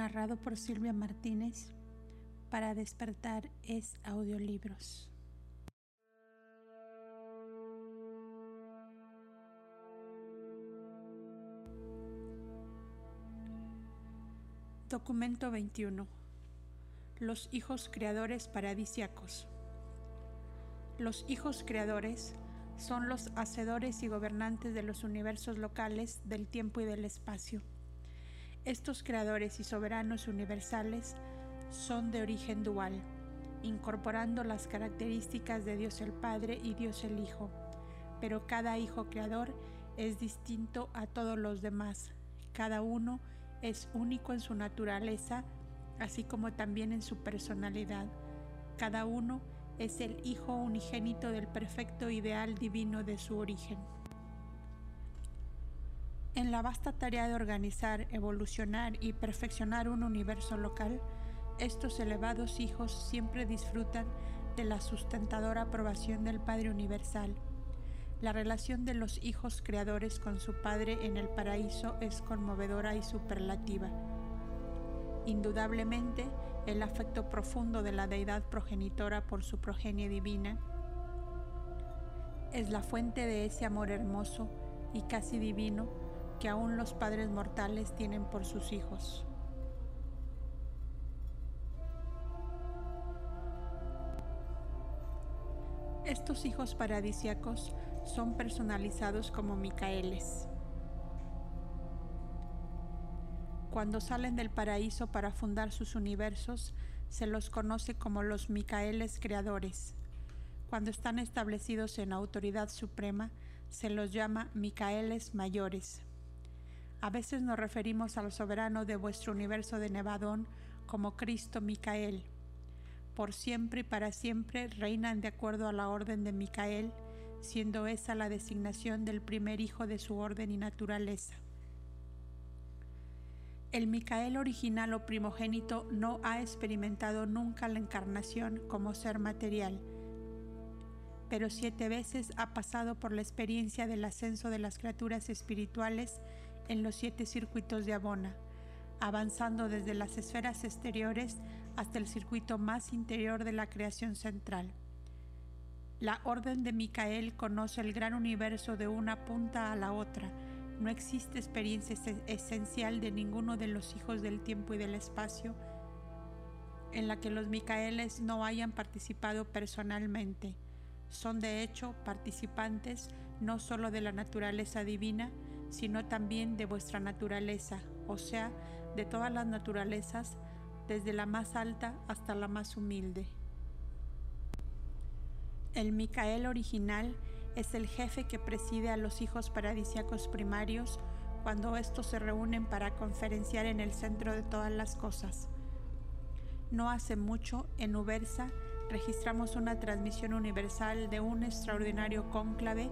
narrado por Silvia Martínez. Para despertar es audiolibros. Documento 21. Los hijos creadores paradisiacos. Los hijos creadores son los hacedores y gobernantes de los universos locales, del tiempo y del espacio estos creadores y soberanos universales son de origen dual, incorporando las características de Dios el Padre y Dios el Hijo, pero cada hijo creador es distinto a todos los demás. Cada uno es único en su naturaleza, así como también en su personalidad. Cada uno es el Hijo unigénito del perfecto ideal divino de su origen. En la vasta tarea de organizar, evolucionar y perfeccionar un universo local, estos elevados hijos siempre disfrutan de la sustentadora aprobación del Padre Universal. La relación de los hijos creadores con su Padre en el paraíso es conmovedora y superlativa. Indudablemente, el afecto profundo de la deidad progenitora por su progenie divina es la fuente de ese amor hermoso y casi divino que aún los padres mortales tienen por sus hijos. Estos hijos paradisiacos son personalizados como Micaeles. Cuando salen del paraíso para fundar sus universos, se los conoce como los Micaeles creadores. Cuando están establecidos en autoridad suprema, se los llama Micaeles mayores. A veces nos referimos al soberano de vuestro universo de Nevadón como Cristo Micael. Por siempre y para siempre reinan de acuerdo a la orden de Micael, siendo esa la designación del primer hijo de su orden y naturaleza. El Micael original o primogénito no ha experimentado nunca la encarnación como ser material, pero siete veces ha pasado por la experiencia del ascenso de las criaturas espirituales en los siete circuitos de Abona, avanzando desde las esferas exteriores hasta el circuito más interior de la creación central. La orden de Micael conoce el gran universo de una punta a la otra. No existe experiencia esencial de ninguno de los hijos del tiempo y del espacio en la que los Micaeles no hayan participado personalmente. Son de hecho participantes no solo de la naturaleza divina, sino también de vuestra naturaleza, o sea, de todas las naturalezas, desde la más alta hasta la más humilde. El Micael original es el jefe que preside a los hijos paradisiacos primarios cuando estos se reúnen para conferenciar en el centro de todas las cosas. No hace mucho, en Ubersa, registramos una transmisión universal de un extraordinario cónclave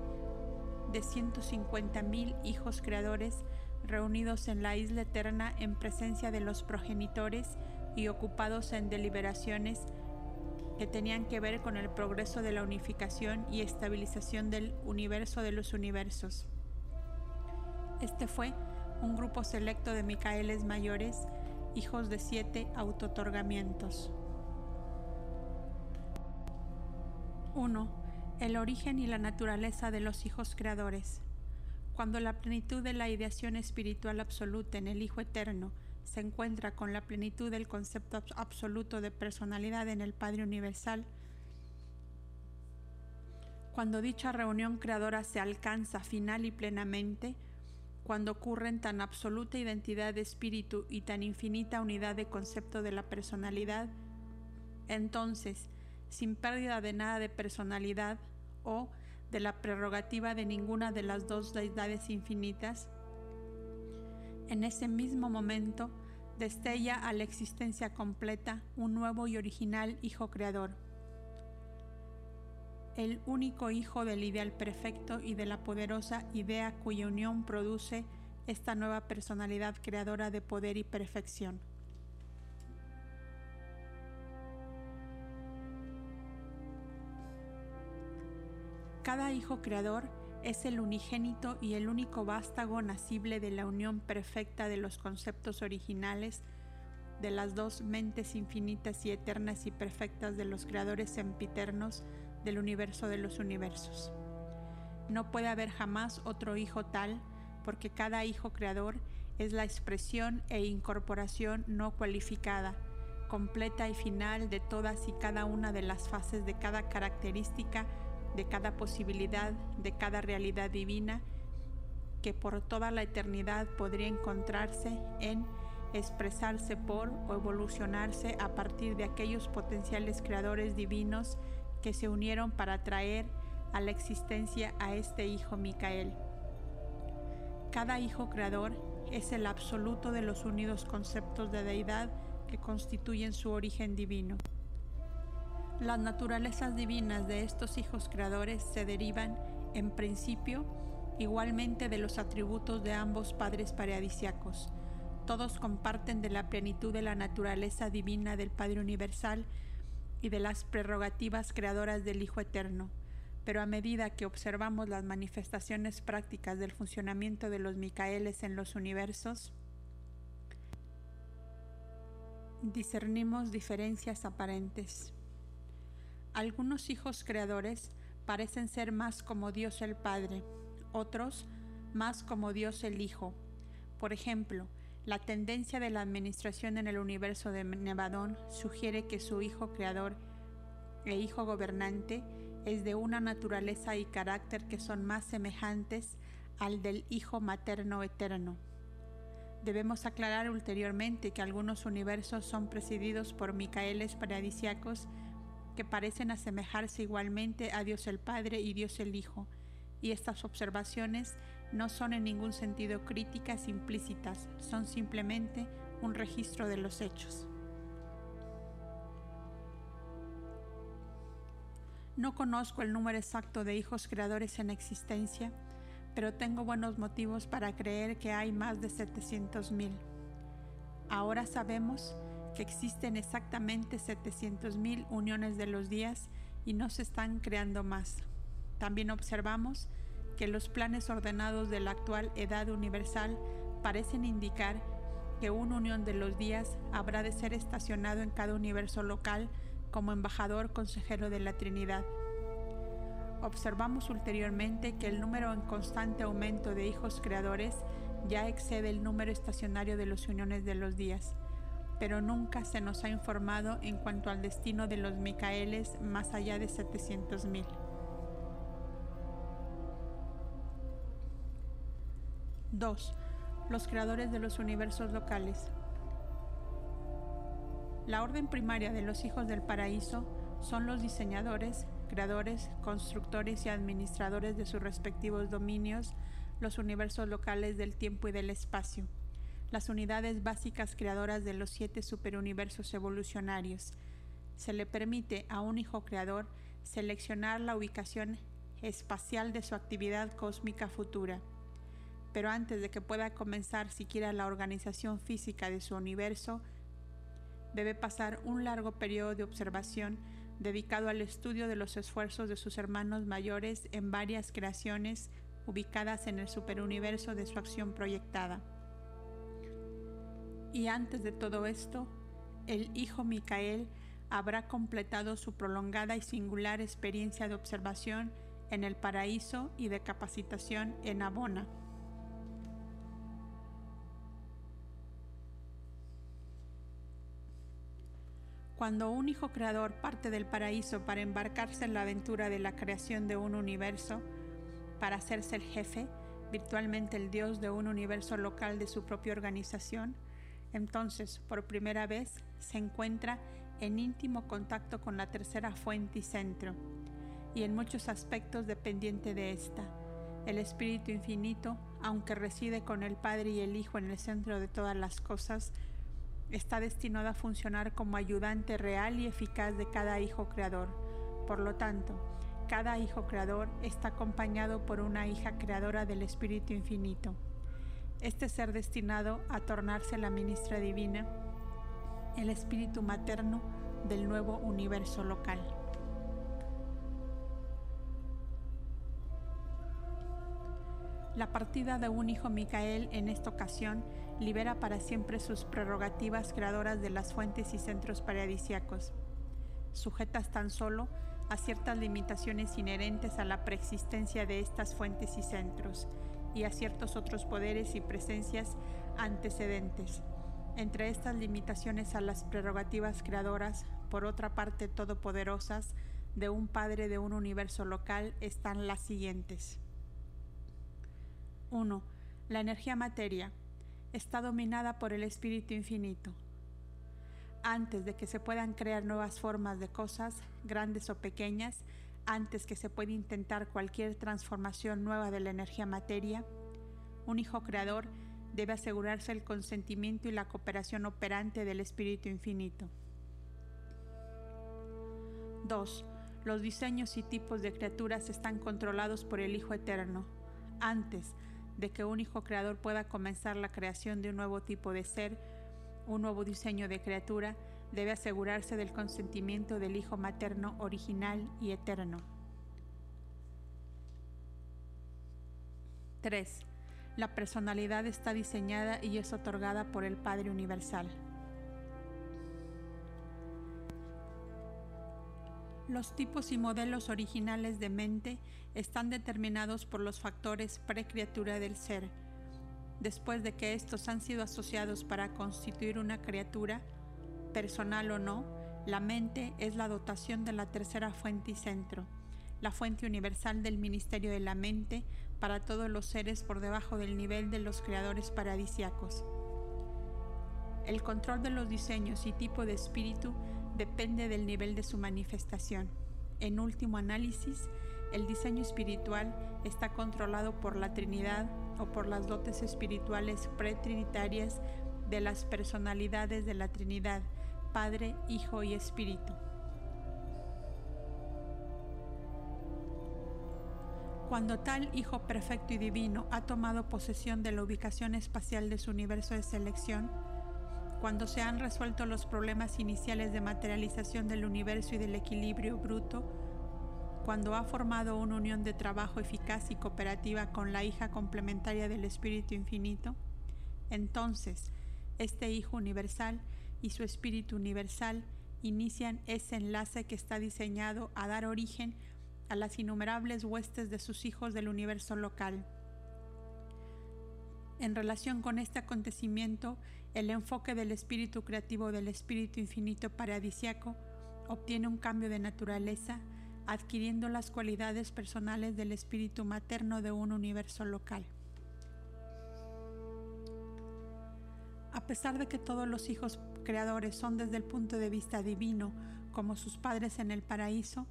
de 150.000 hijos creadores reunidos en la isla eterna en presencia de los progenitores y ocupados en deliberaciones que tenían que ver con el progreso de la unificación y estabilización del universo de los universos. Este fue un grupo selecto de Micaeles mayores, hijos de siete autotorgamientos. 1 el origen y la naturaleza de los hijos creadores. Cuando la plenitud de la ideación espiritual absoluta en el Hijo Eterno se encuentra con la plenitud del concepto absoluto de personalidad en el Padre Universal, cuando dicha reunión creadora se alcanza final y plenamente, cuando ocurren tan absoluta identidad de espíritu y tan infinita unidad de concepto de la personalidad, entonces, sin pérdida de nada de personalidad o de la prerrogativa de ninguna de las dos deidades infinitas, en ese mismo momento destella a la existencia completa un nuevo y original Hijo Creador, el único Hijo del ideal perfecto y de la poderosa idea cuya unión produce esta nueva personalidad creadora de poder y perfección. Cada hijo creador es el unigénito y el único vástago nacible de la unión perfecta de los conceptos originales de las dos mentes infinitas y eternas y perfectas de los creadores sempiternos del universo de los universos. No puede haber jamás otro hijo tal, porque cada hijo creador es la expresión e incorporación no cualificada, completa y final de todas y cada una de las fases de cada característica, de cada posibilidad, de cada realidad divina, que por toda la eternidad podría encontrarse en expresarse por o evolucionarse a partir de aquellos potenciales creadores divinos que se unieron para traer a la existencia a este hijo Micael. Cada hijo creador es el absoluto de los unidos conceptos de deidad que constituyen su origen divino. Las naturalezas divinas de estos hijos creadores se derivan, en principio, igualmente de los atributos de ambos padres paradisiacos. Todos comparten de la plenitud de la naturaleza divina del Padre Universal y de las prerrogativas creadoras del Hijo Eterno. Pero a medida que observamos las manifestaciones prácticas del funcionamiento de los Micaeles en los universos, discernimos diferencias aparentes. Algunos hijos creadores parecen ser más como Dios el Padre, otros más como Dios el Hijo. Por ejemplo, la tendencia de la administración en el universo de Nevadón sugiere que su hijo creador e hijo gobernante es de una naturaleza y carácter que son más semejantes al del hijo materno eterno. Debemos aclarar ulteriormente que algunos universos son presididos por Micaeles paradisiacos que parecen asemejarse igualmente a Dios el Padre y Dios el Hijo, y estas observaciones no son en ningún sentido críticas implícitas, son simplemente un registro de los hechos. No conozco el número exacto de hijos creadores en existencia, pero tengo buenos motivos para creer que hay más de 700.000. Ahora sabemos que existen exactamente 700.000 uniones de los días y no se están creando más. También observamos que los planes ordenados de la actual edad universal parecen indicar que una unión de los días habrá de ser estacionado en cada universo local como embajador consejero de la Trinidad. Observamos ulteriormente que el número en constante aumento de hijos creadores ya excede el número estacionario de los uniones de los días, pero nunca se nos ha informado en cuanto al destino de los Micaeles más allá de 700.000. 2. Los creadores de los universos locales. La orden primaria de los hijos del paraíso son los diseñadores, creadores, constructores y administradores de sus respectivos dominios, los universos locales del tiempo y del espacio, las unidades básicas creadoras de los siete superuniversos evolucionarios. Se le permite a un hijo creador seleccionar la ubicación espacial de su actividad cósmica futura pero antes de que pueda comenzar siquiera la organización física de su universo, debe pasar un largo periodo de observación dedicado al estudio de los esfuerzos de sus hermanos mayores en varias creaciones ubicadas en el superuniverso de su acción proyectada. Y antes de todo esto, el hijo Micael habrá completado su prolongada y singular experiencia de observación en el paraíso y de capacitación en Abona. Cuando un hijo creador parte del paraíso para embarcarse en la aventura de la creación de un universo, para hacerse el jefe, virtualmente el dios de un universo local de su propia organización, entonces por primera vez se encuentra en íntimo contacto con la tercera fuente y centro, y en muchos aspectos dependiente de esta. El Espíritu Infinito, aunque reside con el Padre y el Hijo en el centro de todas las cosas, está destinado a funcionar como ayudante real y eficaz de cada hijo creador. Por lo tanto, cada hijo creador está acompañado por una hija creadora del Espíritu Infinito. Este ser destinado a tornarse la ministra divina, el espíritu materno del nuevo universo local. La partida de un hijo Micael en esta ocasión libera para siempre sus prerrogativas creadoras de las fuentes y centros paradisiacos, sujetas tan solo a ciertas limitaciones inherentes a la preexistencia de estas fuentes y centros, y a ciertos otros poderes y presencias antecedentes. Entre estas limitaciones a las prerrogativas creadoras, por otra parte todopoderosas, de un Padre de un universo local están las siguientes. 1. La energía materia está dominada por el Espíritu Infinito. Antes de que se puedan crear nuevas formas de cosas, grandes o pequeñas, antes que se pueda intentar cualquier transformación nueva de la energía materia, un hijo creador debe asegurarse el consentimiento y la cooperación operante del Espíritu Infinito. 2. Los diseños y tipos de criaturas están controlados por el Hijo Eterno. Antes de que un Hijo Creador pueda comenzar la creación de un nuevo tipo de ser, un nuevo diseño de criatura, debe asegurarse del consentimiento del Hijo Materno original y eterno. 3. La personalidad está diseñada y es otorgada por el Padre Universal. Los tipos y modelos originales de mente están determinados por los factores precriatura del ser. Después de que estos han sido asociados para constituir una criatura, personal o no, la mente es la dotación de la tercera fuente y centro, la fuente universal del ministerio de la mente para todos los seres por debajo del nivel de los creadores paradisiacos. El control de los diseños y tipo de espíritu depende del nivel de su manifestación. En último análisis, el diseño espiritual está controlado por la Trinidad o por las dotes espirituales pretrinitarias de las personalidades de la Trinidad, Padre, Hijo y Espíritu. Cuando tal Hijo perfecto y divino ha tomado posesión de la ubicación espacial de su universo de selección, cuando se han resuelto los problemas iniciales de materialización del universo y del equilibrio bruto, cuando ha formado una unión de trabajo eficaz y cooperativa con la hija complementaria del Espíritu Infinito, entonces este Hijo Universal y su Espíritu Universal inician ese enlace que está diseñado a dar origen a las innumerables huestes de sus hijos del universo local. En relación con este acontecimiento, el enfoque del espíritu creativo del espíritu infinito paradisiaco obtiene un cambio de naturaleza, adquiriendo las cualidades personales del espíritu materno de un universo local. A pesar de que todos los hijos creadores son desde el punto de vista divino como sus padres en el paraíso,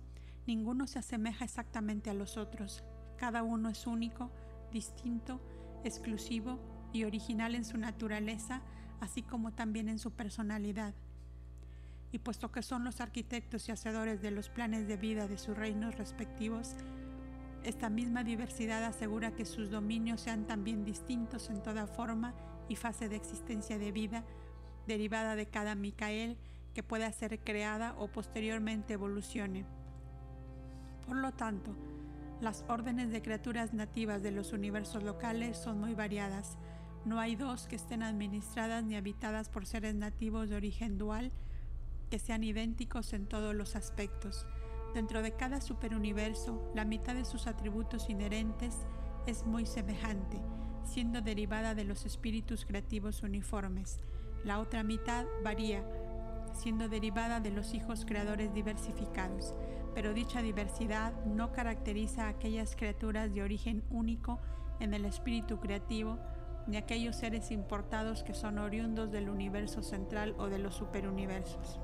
ninguno se asemeja exactamente a los otros. Cada uno es único, distinto, exclusivo y original en su naturaleza, así como también en su personalidad. Y puesto que son los arquitectos y hacedores de los planes de vida de sus reinos respectivos, esta misma diversidad asegura que sus dominios sean también distintos en toda forma y fase de existencia de vida, derivada de cada Micael que pueda ser creada o posteriormente evolucione. Por lo tanto, las órdenes de criaturas nativas de los universos locales son muy variadas, no hay dos que estén administradas ni habitadas por seres nativos de origen dual que sean idénticos en todos los aspectos. Dentro de cada superuniverso, la mitad de sus atributos inherentes es muy semejante, siendo derivada de los espíritus creativos uniformes. La otra mitad varía, siendo derivada de los hijos creadores diversificados, pero dicha diversidad no caracteriza a aquellas criaturas de origen único en el espíritu creativo, ni aquellos seres importados que son oriundos del universo central o de los superuniversos.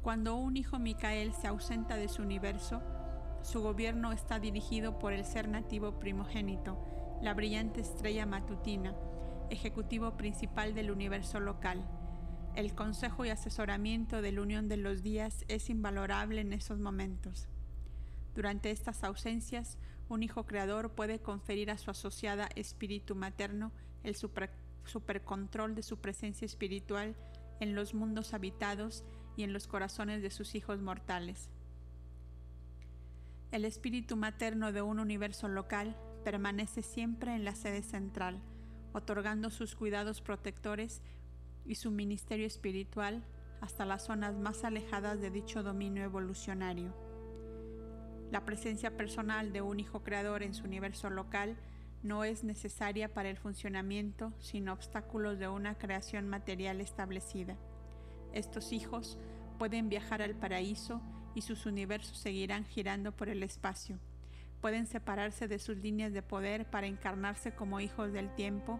Cuando un hijo Micael se ausenta de su universo, su gobierno está dirigido por el ser nativo primogénito, la brillante estrella matutina, ejecutivo principal del universo local. El consejo y asesoramiento de la unión de los días es invalorable en esos momentos. Durante estas ausencias, un hijo creador puede conferir a su asociada espíritu materno el supercontrol de su presencia espiritual en los mundos habitados y en los corazones de sus hijos mortales. El espíritu materno de un universo local permanece siempre en la sede central, otorgando sus cuidados protectores y su ministerio espiritual hasta las zonas más alejadas de dicho dominio evolucionario. La presencia personal de un hijo creador en su universo local no es necesaria para el funcionamiento sin obstáculos de una creación material establecida. Estos hijos pueden viajar al paraíso y sus universos seguirán girando por el espacio. Pueden separarse de sus líneas de poder para encarnarse como hijos del tiempo,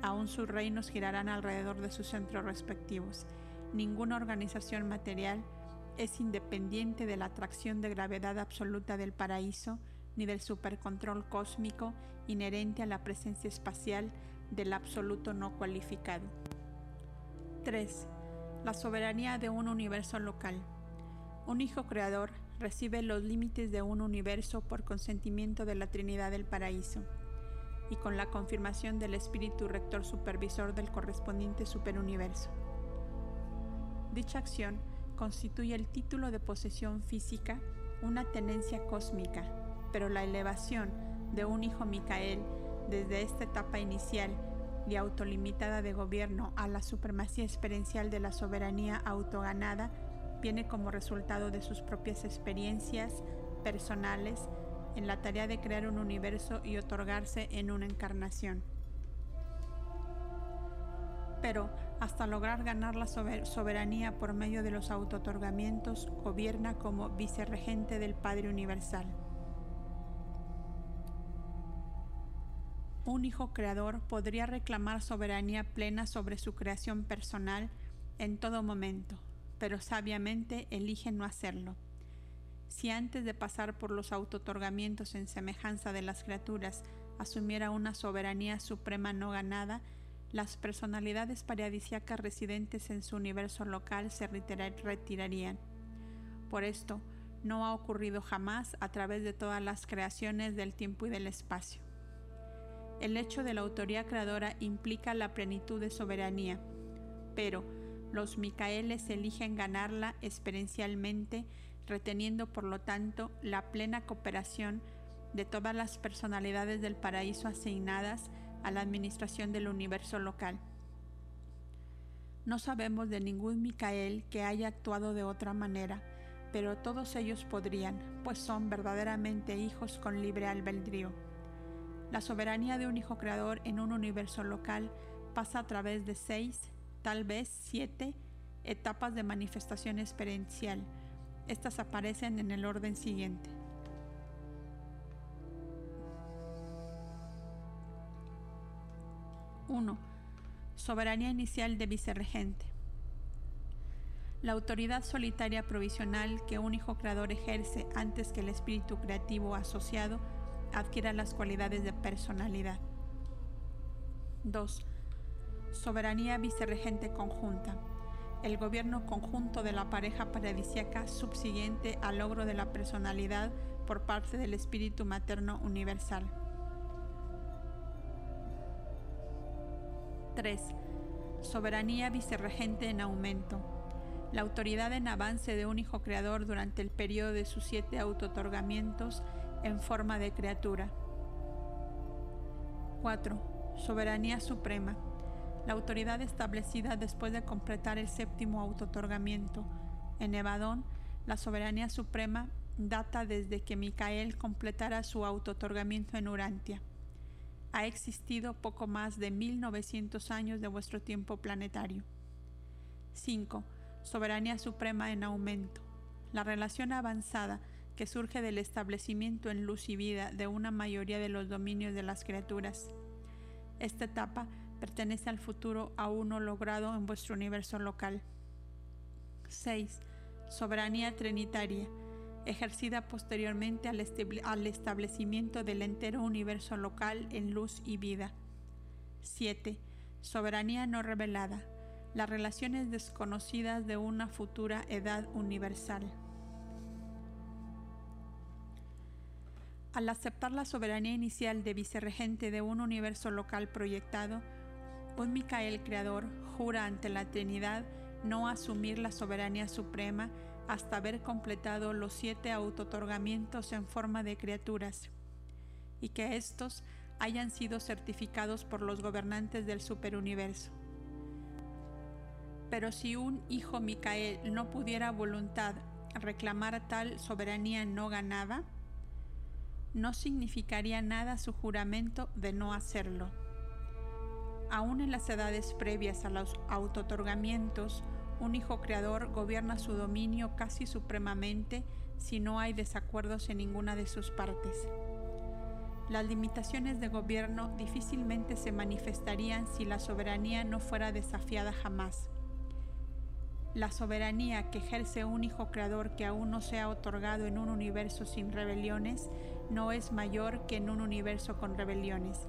aún sus reinos girarán alrededor de sus centros respectivos. Ninguna organización material es independiente de la atracción de gravedad absoluta del paraíso ni del supercontrol cósmico inherente a la presencia espacial del absoluto no cualificado. 3. La soberanía de un universo local. Un hijo creador recibe los límites de un universo por consentimiento de la Trinidad del Paraíso y con la confirmación del Espíritu Rector Supervisor del correspondiente superuniverso. Dicha acción constituye el título de posesión física, una tenencia cósmica, pero la elevación de un hijo Micael desde esta etapa inicial y autolimitada de gobierno a la supremacía experiencial de la soberanía autoganada viene como resultado de sus propias experiencias personales en la tarea de crear un universo y otorgarse en una encarnación. Pero hasta lograr ganar la soberanía por medio de los autotorgamientos, gobierna como vicerregente del Padre Universal. Un hijo creador podría reclamar soberanía plena sobre su creación personal en todo momento, pero sabiamente elige no hacerlo. Si antes de pasar por los autotorgamientos en semejanza de las criaturas asumiera una soberanía suprema no ganada, las personalidades paradisiacas residentes en su universo local se retirarían. Por esto, no ha ocurrido jamás a través de todas las creaciones del tiempo y del espacio. El hecho de la autoría creadora implica la plenitud de soberanía, pero los Micaeles eligen ganarla experiencialmente, reteniendo por lo tanto la plena cooperación de todas las personalidades del paraíso asignadas a la administración del universo local. No sabemos de ningún Micael que haya actuado de otra manera, pero todos ellos podrían, pues son verdaderamente hijos con libre albedrío. La soberanía de un hijo creador en un universo local pasa a través de seis tal vez siete etapas de manifestación experiencial. Estas aparecen en el orden siguiente. 1. Soberanía inicial de vicerregente. La autoridad solitaria provisional que un hijo creador ejerce antes que el espíritu creativo asociado adquiera las cualidades de personalidad. 2 soberanía vicerregente conjunta, el gobierno conjunto de la pareja paradisiaca subsiguiente al logro de la personalidad por parte del Espíritu Materno Universal. 3. Soberanía vicerregente en aumento. La autoridad en avance de un hijo creador durante el periodo de sus siete autotorgamientos en forma de criatura. 4. Soberanía suprema la autoridad establecida después de completar el séptimo autotorgamiento. En Evadón, la soberanía suprema data desde que Micael completara su autotorgamiento en Urantia. Ha existido poco más de 1900 años de vuestro tiempo planetario. 5. Soberanía suprema en aumento. La relación avanzada que surge del establecimiento en luz y vida de una mayoría de los dominios de las criaturas. Esta etapa pertenece al futuro aún no logrado en vuestro universo local. 6. Soberanía trinitaria, ejercida posteriormente al, al, establecimiento del entero universo local en luz y vida. 7. Soberanía no revelada, las relaciones desconocidas de una futura edad universal. Al aceptar la soberanía inicial de vicerregente de un universo local proyectado, un Micael creador jura ante la Trinidad no asumir la soberanía suprema hasta haber completado los siete autotorgamientos en forma de criaturas. y que éstos hayan sido certificados por los gobernantes del superuniverso. Pero si un hijo Micael no pudiera voluntad reclamar tal soberanía no ganada, no significaría nada su juramento de no hacerlo. Aún en las edades previas a los autotorgamientos, un hijo creador gobierna su dominio casi supremamente si no hay desacuerdos en ninguna de sus partes. Las limitaciones de gobierno difícilmente se manifestarían si la soberanía no fuera desafiada jamás. La soberanía que ejerce un hijo creador que aún no se ha otorgado en un universo sin rebeliones no es mayor que en un universo con rebeliones.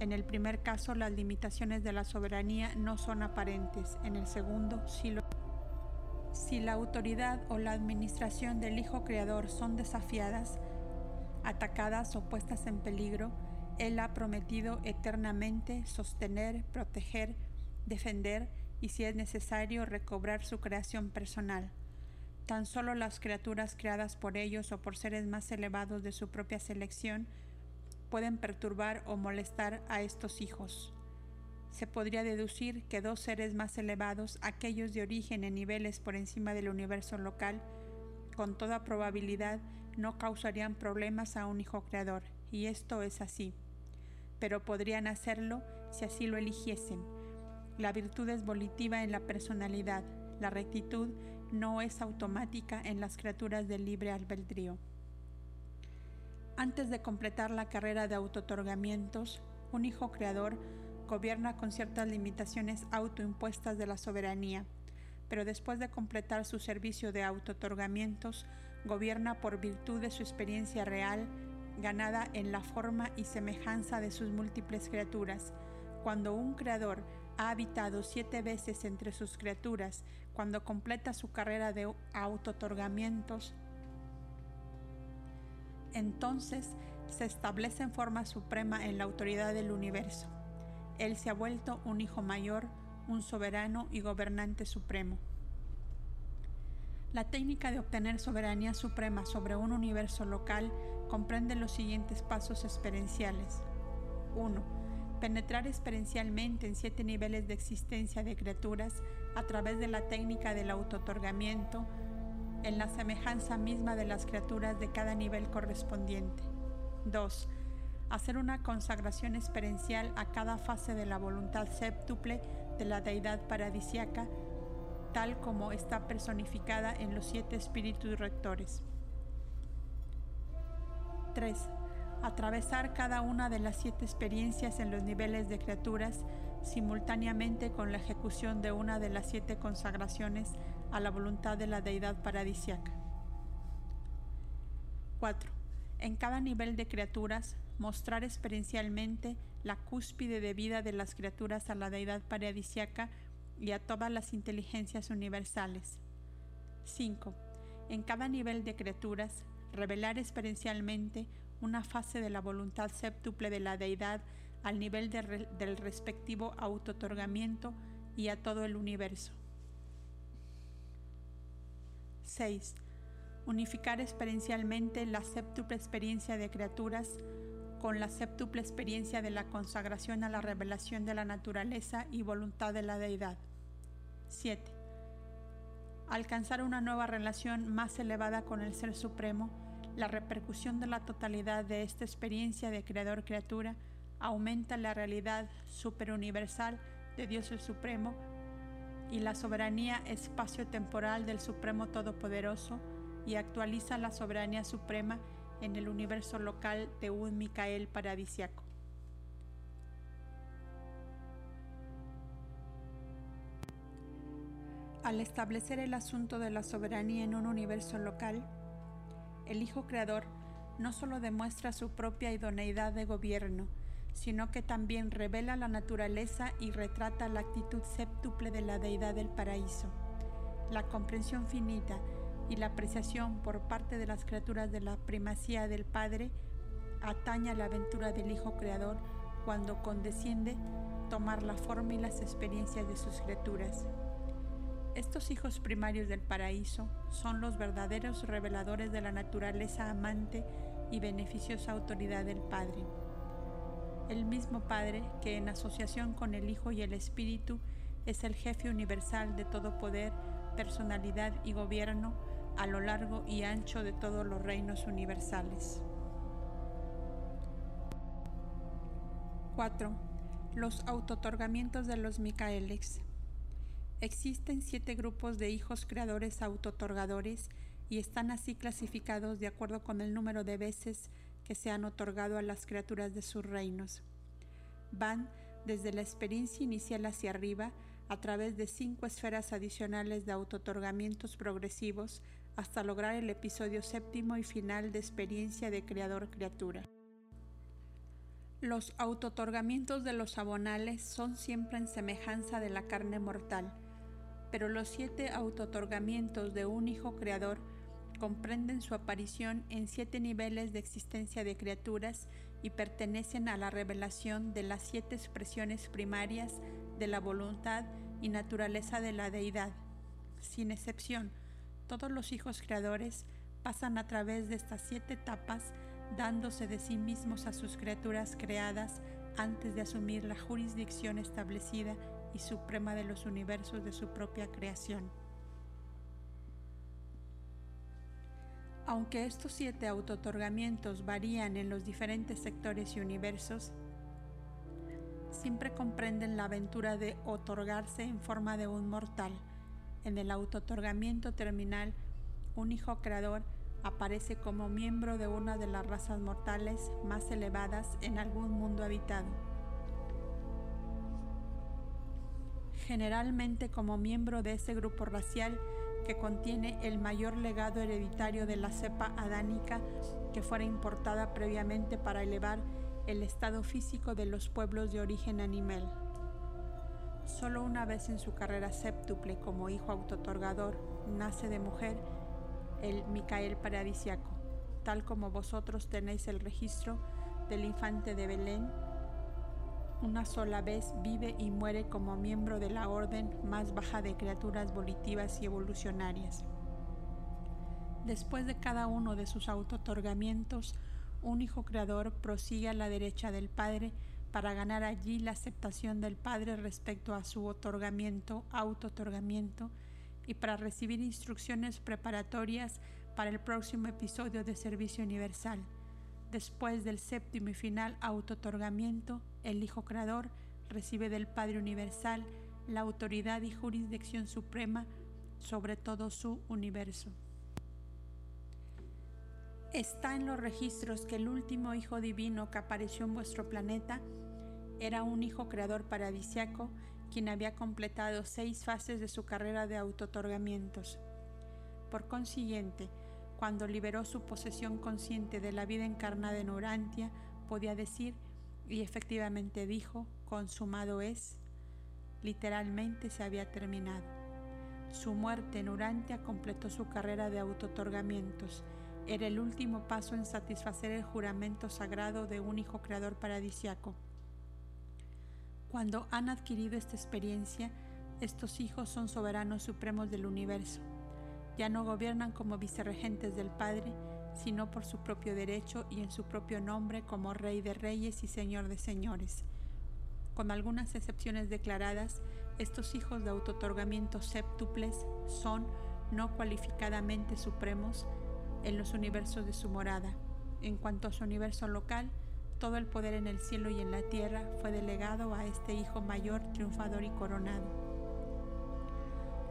En el primer caso, las limitaciones de la soberanía no son aparentes. En el segundo, si la autoridad o la administración del Hijo Creador son desafiadas, atacadas o puestas en peligro, Él ha prometido eternamente sostener, proteger, defender y si es necesario recobrar su creación personal. Tan solo las criaturas creadas por ellos o por seres más elevados de su propia selección pueden perturbar o molestar a estos hijos se podría deducir que dos seres más elevados, aquellos de origen en niveles por encima del universo local, con toda probabilidad no causarían problemas a un hijo creador, y esto es así. Pero podrían hacerlo si así lo eligiesen. La virtud es volitiva en la personalidad, la rectitud no es automática en las criaturas del libre albedrío. Antes de completar la carrera de autotorgamientos, un hijo creador gobierna con ciertas limitaciones autoimpuestas de la soberanía, pero después de completar su servicio de autotorgamientos, gobierna por virtud de su experiencia real, ganada en la forma y semejanza de sus múltiples criaturas. Cuando un creador ha habitado siete veces entre sus criaturas, cuando completa su carrera de autotorgamientos, entonces se establece en forma suprema en la autoridad del universo. Él se ha vuelto un hijo mayor, un soberano y gobernante supremo. La técnica de obtener soberanía suprema sobre un universo local comprende los siguientes pasos experienciales. 1. Penetrar experiencialmente en siete niveles de existencia de criaturas a través de la técnica del autotorgamiento en la semejanza misma de las criaturas de cada nivel correspondiente. 2 hacer una consagración experiencial a cada fase de la voluntad séptuple de la deidad paradisiaca, tal como está personificada en los siete espíritus rectores. 3. Atravesar cada una de las siete experiencias en los niveles de criaturas simultáneamente con la ejecución de una de las siete consagraciones a la voluntad de la deidad paradisiaca. 4. En cada nivel de criaturas, mostrar experiencialmente la cúspide de vida de las criaturas a la deidad paradisiaca y a todas las inteligencias universales. 5. En cada nivel de criaturas, revelar experiencialmente una fase de la voluntad séptuple de la deidad al nivel del respectivo autotorgamiento y a todo el universo. 6. Unificar experiencialmente la séptuple experiencia de criaturas con la séptuple experiencia de la consagración a la revelación de la naturaleza y voluntad de la deidad. 7. Alcanzar una nueva relación más elevada con el Ser Supremo, la repercusión de la totalidad de esta experiencia de creador-criatura aumenta la realidad superuniversal de Dios el Supremo y la soberanía espacio-temporal del Supremo Todopoderoso y actualiza la soberanía suprema en el universo local de un Micael paradisiaco. Al establecer el asunto de la soberanía en un universo local, el Hijo Creador no solo demuestra su propia idoneidad de gobierno, sino que también revela la naturaleza y retrata la actitud séptuple de la deidad del paraíso, la comprensión finita y la apreciación por parte de las criaturas de la primacía del Padre atañe a la aventura del Hijo Creador cuando condesciende tomar la forma y las experiencias de sus criaturas. Estos hijos primarios del paraíso son los verdaderos reveladores de la naturaleza amante y beneficiosa autoridad del Padre. El mismo Padre que en asociación con el Hijo y el Espíritu es el jefe universal de todo poder, personalidad y gobierno a lo largo y ancho de todos los reinos universales. 4. Los autotorgamientos de los Micaeles. Existen siete grupos de hijos creadores autotorgadores y están así clasificados de acuerdo con el número de veces que se han otorgado a las criaturas de sus reinos. Van desde la experiencia inicial hacia arriba a través de cinco esferas adicionales de autotorgamientos progresivos hasta lograr el episodio séptimo y final de experiencia de creador-criatura. Los autotorgamientos de los abonales son siempre en semejanza de la carne mortal, pero los siete autotorgamientos de un hijo creador comprenden su aparición en siete niveles de existencia de criaturas y pertenecen a la revelación de las siete expresiones primarias de la voluntad y naturaleza de la deidad. Sin excepción, todos los hijos creadores pasan a través de estas siete etapas dándose de sí mismos a sus criaturas creadas antes de asumir la jurisdicción establecida y suprema de los universos de su propia creación. Aunque estos siete autotorgamientos varían en los diferentes sectores y universos, siempre comprenden la aventura de otorgarse en forma de un mortal. En el autotorgamiento terminal, un hijo creador aparece como miembro de una de las razas mortales más elevadas en algún mundo habitado. Generalmente como miembro de ese grupo racial que contiene el mayor legado hereditario de la cepa adánica que fuera importada previamente para elevar el estado físico de los pueblos de origen animal. Solo una vez en su carrera séptuple como hijo autotorgador nace de mujer el Micael paradisiaco, tal como vosotros tenéis el registro del infante de Belén, una sola vez vive y muere como miembro de la orden más baja de criaturas volitivas y evolucionarias. Después de cada uno de sus autotorgamientos, un hijo creador prosigue a la derecha del Padre para ganar allí la aceptación del Padre respecto a su otorgamiento, auto-otorgamiento y para recibir instrucciones preparatorias para el próximo episodio de Servicio Universal. Después del séptimo y final auto-otorgamiento, el Hijo Creador recibe del Padre Universal la autoridad y jurisdicción suprema sobre todo su universo. Está en los registros que el último Hijo Divino que apareció en vuestro planeta era un Hijo Creador paradisiaco quien había completado seis fases de su carrera de autotorgamientos. Por consiguiente, cuando liberó su posesión consciente de la vida encarnada en Urantia, podía decir, y efectivamente dijo, consumado es, literalmente se había terminado. Su muerte en Urantia completó su carrera de autotorgamientos. Era el último paso en satisfacer el juramento sagrado de un hijo creador paradisiaco. Cuando han adquirido esta experiencia, estos hijos son soberanos supremos del universo. Ya no gobiernan como vicerregentes del Padre, sino por su propio derecho y en su propio nombre como Rey de Reyes y Señor de Señores. Con algunas excepciones declaradas, estos hijos de autotorgamiento séptuples son no cualificadamente supremos en los universos de su morada. En cuanto a su universo local, todo el poder en el cielo y en la tierra fue delegado a este Hijo mayor, triunfador y coronado.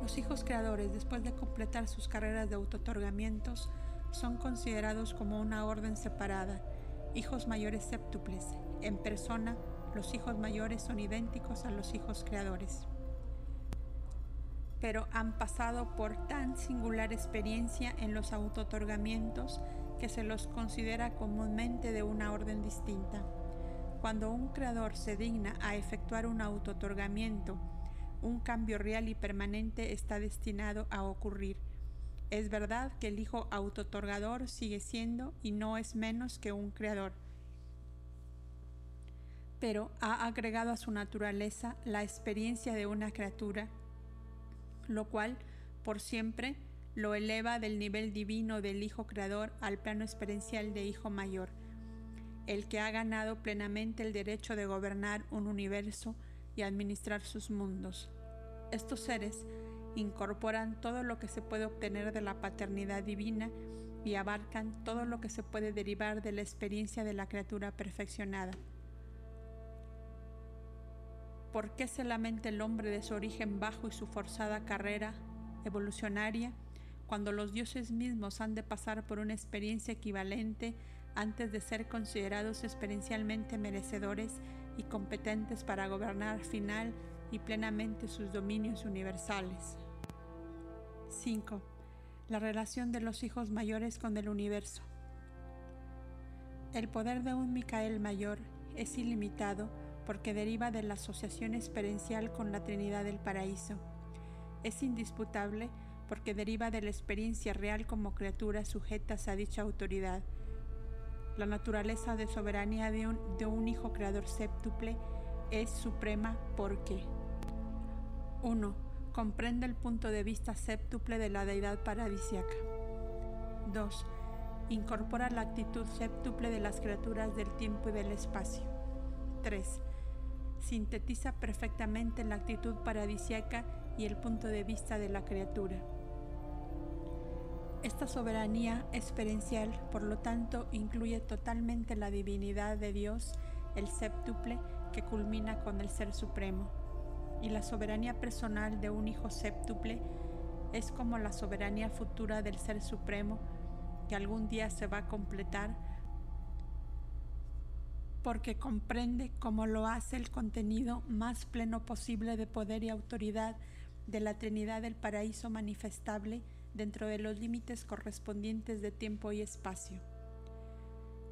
Los hijos creadores, después de completar sus carreras de autotorgamientos, son considerados como una orden separada, hijos mayores séptuples. En persona, los hijos mayores son idénticos a los hijos creadores. Pero han pasado por tan singular experiencia en los autotorgamientos que se los considera comúnmente de una orden distinta. Cuando un creador se digna a efectuar un autotorgamiento, un cambio real y permanente está destinado a ocurrir. Es verdad que el hijo autotorgador sigue siendo y no es menos que un creador, pero ha agregado a su naturaleza la experiencia de una criatura, lo cual por siempre lo eleva del nivel divino del Hijo Creador al plano experiencial de Hijo Mayor, el que ha ganado plenamente el derecho de gobernar un universo y administrar sus mundos. Estos seres incorporan todo lo que se puede obtener de la paternidad divina y abarcan todo lo que se puede derivar de la experiencia de la criatura perfeccionada. ¿Por qué se lamenta el hombre de su origen bajo y su forzada carrera evolucionaria cuando los dioses mismos han de pasar por una experiencia equivalente antes de ser considerados experiencialmente merecedores y competentes para gobernar final y plenamente sus dominios universales? 5. La relación de los hijos mayores con el universo. El poder de un Micael mayor es ilimitado porque deriva de la asociación experiencial con la Trinidad del Paraíso. Es indisputable porque deriva de la experiencia real como criaturas sujetas a dicha autoridad. La naturaleza de soberanía de un, Hijo Creador séptuple es suprema porque 1. Comprende el punto de vista séptuple de la deidad paradisiaca. 2. Incorpora la actitud séptuple de las criaturas del tiempo y del espacio. 3 sintetiza perfectamente la actitud paradisiaca y el punto de vista de la criatura. Esta soberanía experiencial, por lo tanto, incluye totalmente la divinidad de Dios, el séptuple, que culmina con el Ser Supremo. Y la soberanía personal de un Hijo séptuple es como la soberanía futura del Ser Supremo, que algún día se va a completar porque comprende como lo hace el contenido más pleno posible de poder y autoridad de la Trinidad del Paraíso manifestable dentro de los límites correspondientes de tiempo y espacio.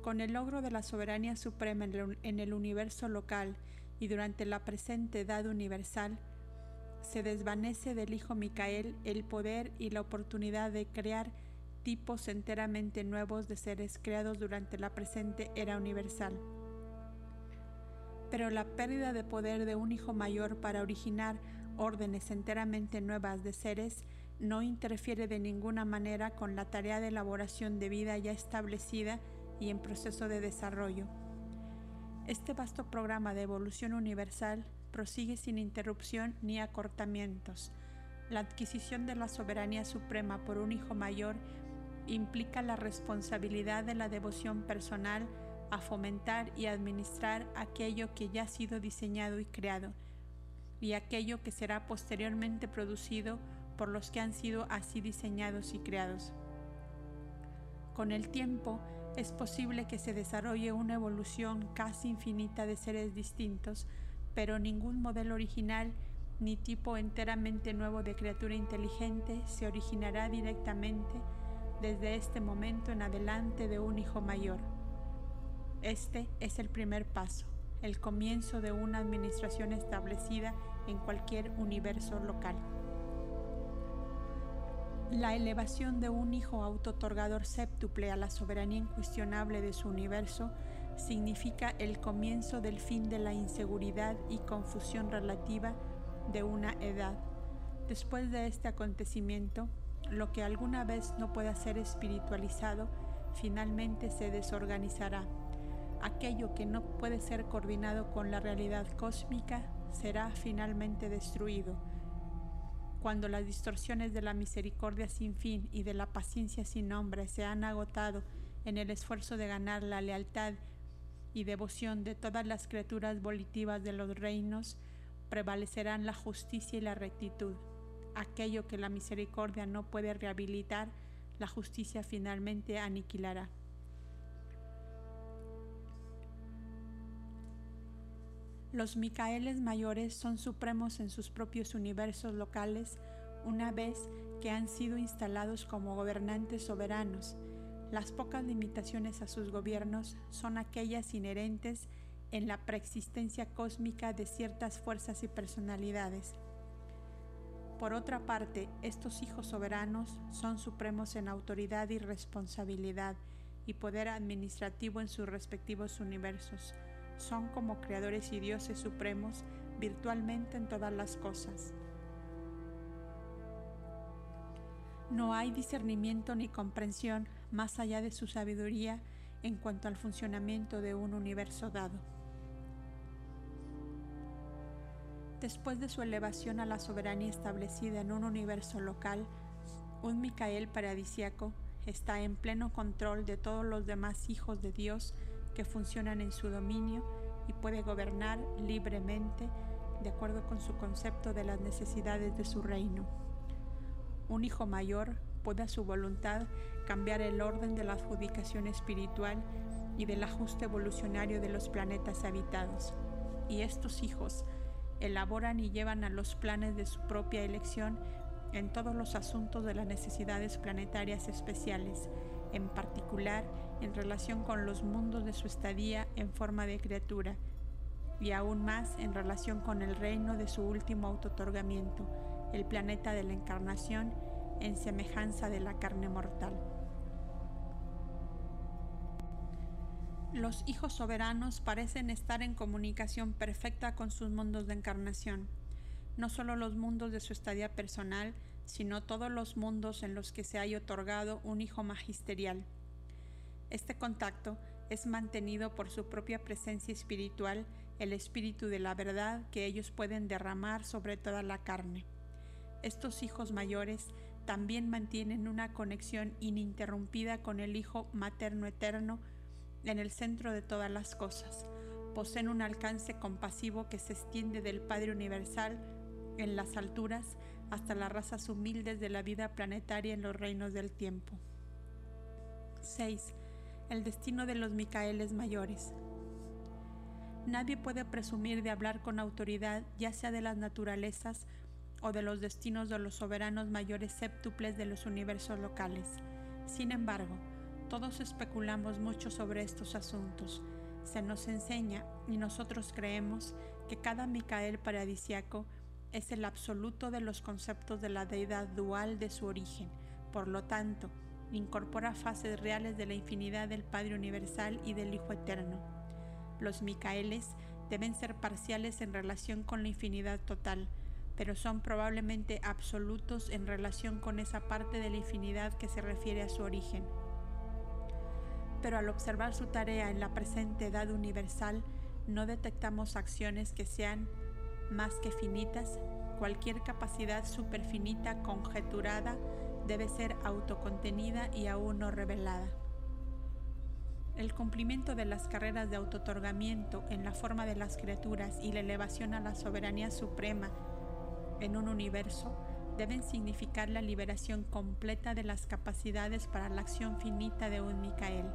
Con el logro de la soberanía suprema en el universo local y durante la presente edad universal, se desvanece del Hijo Micael el poder y la oportunidad de crear tipos enteramente nuevos de seres creados durante la presente era universal pero la pérdida de poder de un hijo mayor para originar órdenes enteramente nuevas de seres no interfiere de ninguna manera con la tarea de elaboración de vida ya establecida y en proceso de desarrollo. Este vasto programa de evolución universal prosigue sin interrupción ni acortamientos. La adquisición de la soberanía suprema por un hijo mayor implica la responsabilidad de la devoción personal a fomentar y administrar aquello que ya ha sido diseñado y creado, y aquello que será posteriormente producido por los que han sido así diseñados y creados. Con el tiempo es posible que se desarrolle una evolución casi infinita de seres distintos, pero ningún modelo original ni tipo enteramente nuevo de criatura inteligente se originará directamente desde este momento en adelante de un hijo mayor. Este es el primer paso, el comienzo de una administración establecida en cualquier universo local. La elevación de un hijo autotorgador séptuple a la soberanía incuestionable de su universo significa el comienzo del fin de la inseguridad y confusión relativa de una edad. Después de este acontecimiento, lo que alguna vez no pueda ser espiritualizado finalmente se desorganizará aquello que no puede ser coordinado con la realidad cósmica será finalmente destruido. Cuando las distorsiones de la misericordia sin fin y de la paciencia sin nombre se han agotado en el esfuerzo de ganar la lealtad y devoción de todas las criaturas volitivas de los reinos, prevalecerán la justicia y la rectitud. Aquello que la misericordia no puede rehabilitar, la justicia finalmente aniquilará. Los Micaeles mayores son supremos en sus propios universos locales una vez que han sido instalados como gobernantes soberanos. Las pocas limitaciones a sus gobiernos son aquellas inherentes en la preexistencia cósmica de ciertas fuerzas y personalidades. Por otra parte, estos hijos soberanos son supremos en autoridad y responsabilidad y poder administrativo en sus respectivos universos son como creadores y dioses supremos virtualmente en todas las cosas. No hay discernimiento ni comprensión más allá de su sabiduría en cuanto al funcionamiento de un universo dado. Después de su elevación a la soberanía establecida en un universo local, un Micael paradisiaco está en pleno control de todos los demás hijos de Dios que funcionan en su dominio y puede gobernar libremente de acuerdo con su concepto de las necesidades de su reino. Un hijo mayor puede a su voluntad cambiar el orden de la adjudicación espiritual y del ajuste evolucionario de los planetas habitados. Y estos hijos elaboran y llevan a los planes de su propia elección en todos los asuntos de las necesidades planetarias especiales, en particular en relación con los mundos de su estadía en forma de criatura, y aún más en relación con el reino de su último autotorgamiento, el planeta de la encarnación en semejanza de la carne mortal. Los hijos soberanos parecen estar en comunicación perfecta con sus mundos de encarnación, no solo los mundos de su estadía personal, sino todos los mundos en los que se haya otorgado un hijo magisterial. Este contacto es mantenido por su propia presencia espiritual, el espíritu de la verdad que ellos pueden derramar sobre toda la carne. Estos hijos mayores también mantienen una conexión ininterrumpida con el Hijo materno eterno en el centro de todas las cosas. Poseen un alcance compasivo que se extiende del Padre Universal en las alturas hasta las razas humildes de la vida planetaria en los reinos del tiempo. 6. El destino de los Micaeles mayores. Nadie puede presumir de hablar con autoridad, ya sea de las naturalezas o de los destinos de los soberanos mayores séptuples de los universos locales. Sin embargo, todos especulamos mucho sobre estos asuntos. Se nos enseña y nosotros creemos que cada Micael paradisiaco es el absoluto de los conceptos de la deidad dual de su origen. Por lo tanto, incorpora fases reales de la infinidad del Padre Universal y del Hijo Eterno. Los Micaeles deben ser parciales en relación con la infinidad total, pero son probablemente absolutos en relación con esa parte de la infinidad que se refiere a su origen. Pero al observar su tarea en la presente edad universal, no detectamos acciones que sean más que finitas. Cualquier capacidad superfinita conjeturada debe ser autocontenida y aún no revelada. El cumplimiento de las carreras de autotorgamiento en la forma de las criaturas y la elevación a la soberanía suprema en un universo deben significar la liberación completa de las capacidades para la acción finita de un Micael,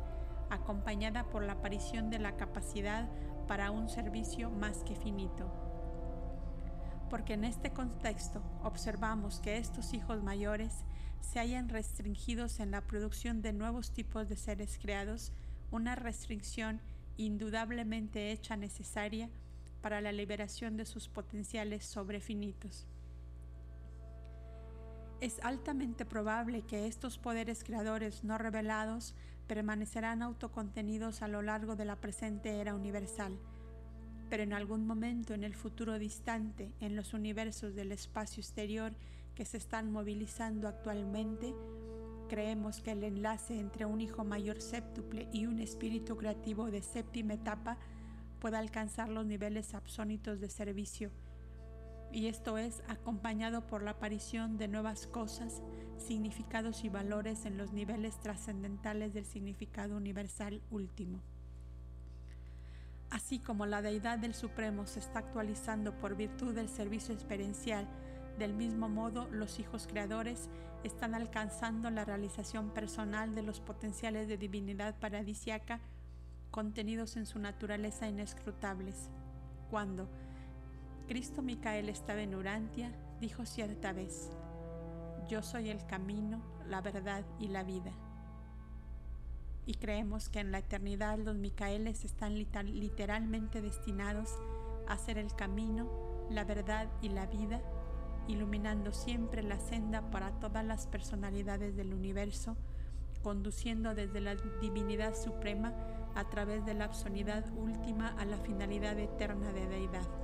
acompañada por la aparición de la capacidad para un servicio más que finito porque en este contexto observamos que estos hijos mayores se hayan restringidos en la producción de nuevos tipos de seres creados, una restricción indudablemente hecha necesaria para la liberación de sus potenciales sobrefinitos. Es altamente probable que estos poderes creadores no revelados permanecerán autocontenidos a lo largo de la presente era universal, pero en algún momento en el futuro distante, en los universos del espacio exterior que se están movilizando actualmente, creemos que el enlace entre un hijo mayor séptuple y un espíritu creativo de séptima etapa pueda alcanzar los niveles absónitos de servicio, y esto es acompañado por la aparición de nuevas cosas, significados y valores en los niveles trascendentales del significado universal último. Así como la deidad del Supremo se está actualizando por virtud del servicio experiencial, del mismo modo los hijos creadores están alcanzando la realización personal de los potenciales de divinidad paradisiaca contenidos en su naturaleza inescrutables. Cuando Cristo Micael estaba en Urantia, dijo cierta vez, Yo soy el camino, la verdad y la vida y creemos que en la eternidad los Micaeles están literalmente destinados a ser el camino, la verdad y la vida, iluminando siempre la senda para todas las personalidades del universo, conduciendo desde la divinidad suprema a través de la absonidad última a la finalidad eterna de deidad.